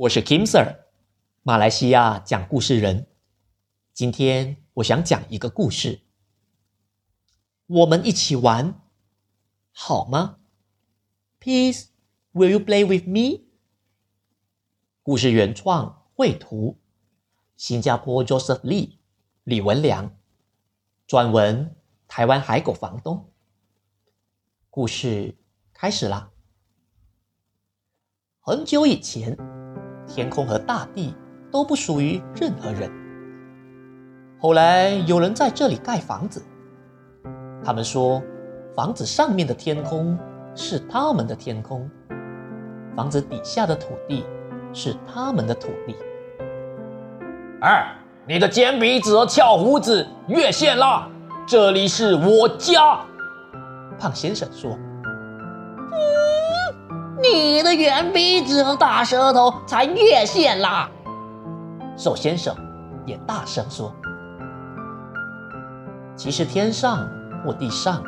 我是 Kim Sir，马来西亚讲故事人。今天我想讲一个故事，我们一起玩好吗？Please, will you play with me？故事原创绘图，新加坡 Joseph Lee 李文良，撰文台湾海狗房东。故事开始啦！很久以前。天空和大地都不属于任何人。后来有人在这里盖房子，他们说，房子上面的天空是他们的天空，房子底下的土地是他们的土地。二，你的尖鼻子和翘胡子越线啦，这里是我家。胖先生说。你的圆鼻子和大舌头才越线啦！瘦先生也大声说：“其实天上或地上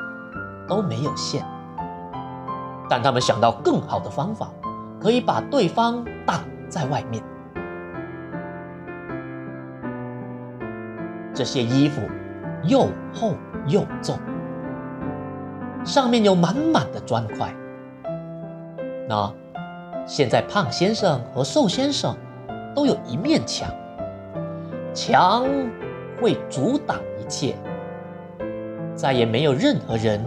都没有线，但他们想到更好的方法，可以把对方挡在外面。这些衣服又厚又重，上面有满满的砖块。”那现在胖先生和瘦先生都有一面墙，墙会阻挡一切，再也没有任何人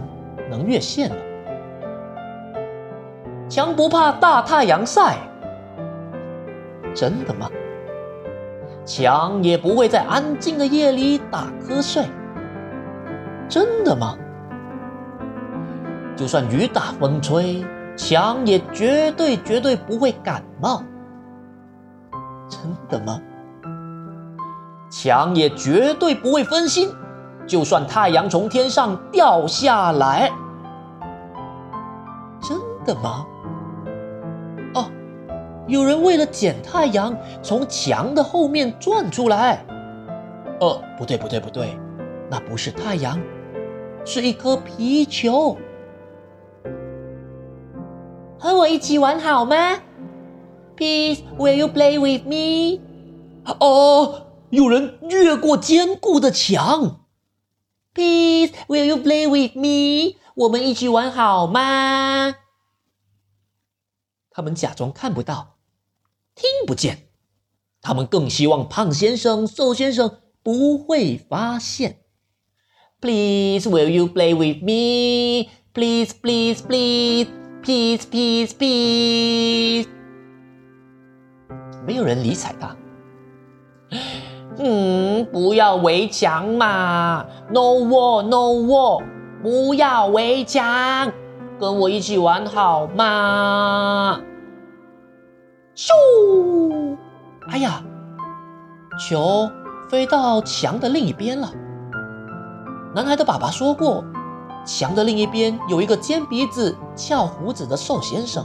能越线了。墙不怕大太阳晒，真的吗？墙也不会在安静的夜里打瞌睡，真的吗？就算雨打风吹。墙也绝对绝对不会感冒，真的吗？墙也绝对不会分心，就算太阳从天上掉下来，真的吗？哦，有人为了捡太阳，从墙的后面钻出来。哦，不对不对不对，那不是太阳，是一颗皮球。和我一起玩好吗？Please, will you play with me？哦，有人越过坚固的墙。Please, will you play with me？我们一起玩好吗？他们假装看不到，听不见。他们更希望胖先生、瘦先生不会发现。Please, will you play with me? Please, please, please. Peace, peace, peace。没有人理睬他。嗯，不要围墙嘛！No wall, no wall。不要围墙，跟我一起玩好吗？咻！哎呀，球飞到墙的另一边了。男孩的爸爸说过。墙的另一边有一个尖鼻子、翘胡子的瘦先生，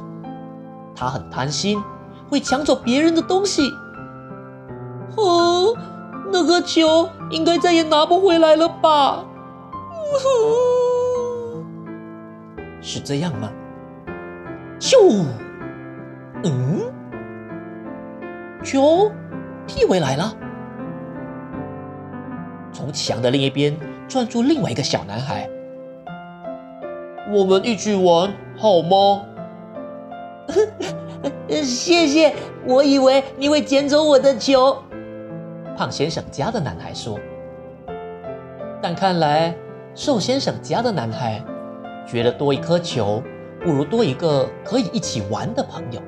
他很贪心，会抢走别人的东西。哦，那个球应该再也拿不回来了吧？是这样吗？咻！嗯，球踢回来了，从墙的另一边转出另外一个小男孩。我们一起玩好吗？谢谢，我以为你会捡走我的球。胖先生家的男孩说。但看来瘦先生家的男孩觉得多一颗球不如多一个可以一起玩的朋友，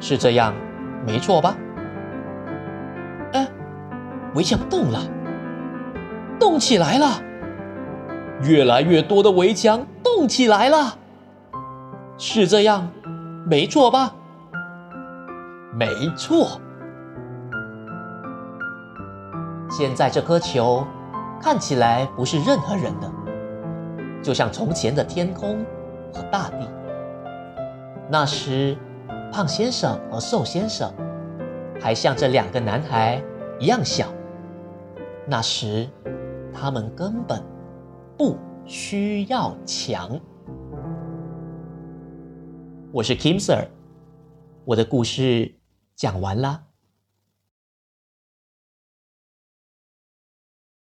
是这样，没错吧？哎，围墙动了，动起来了。越来越多的围墙动起来了，是这样，没错吧？没错。现在这颗球看起来不是任何人的，就像从前的天空和大地。那时，胖先生和瘦先生还像这两个男孩一样小。那时，他们根本。不需要强。我是 Kim Sir，我的故事讲完了。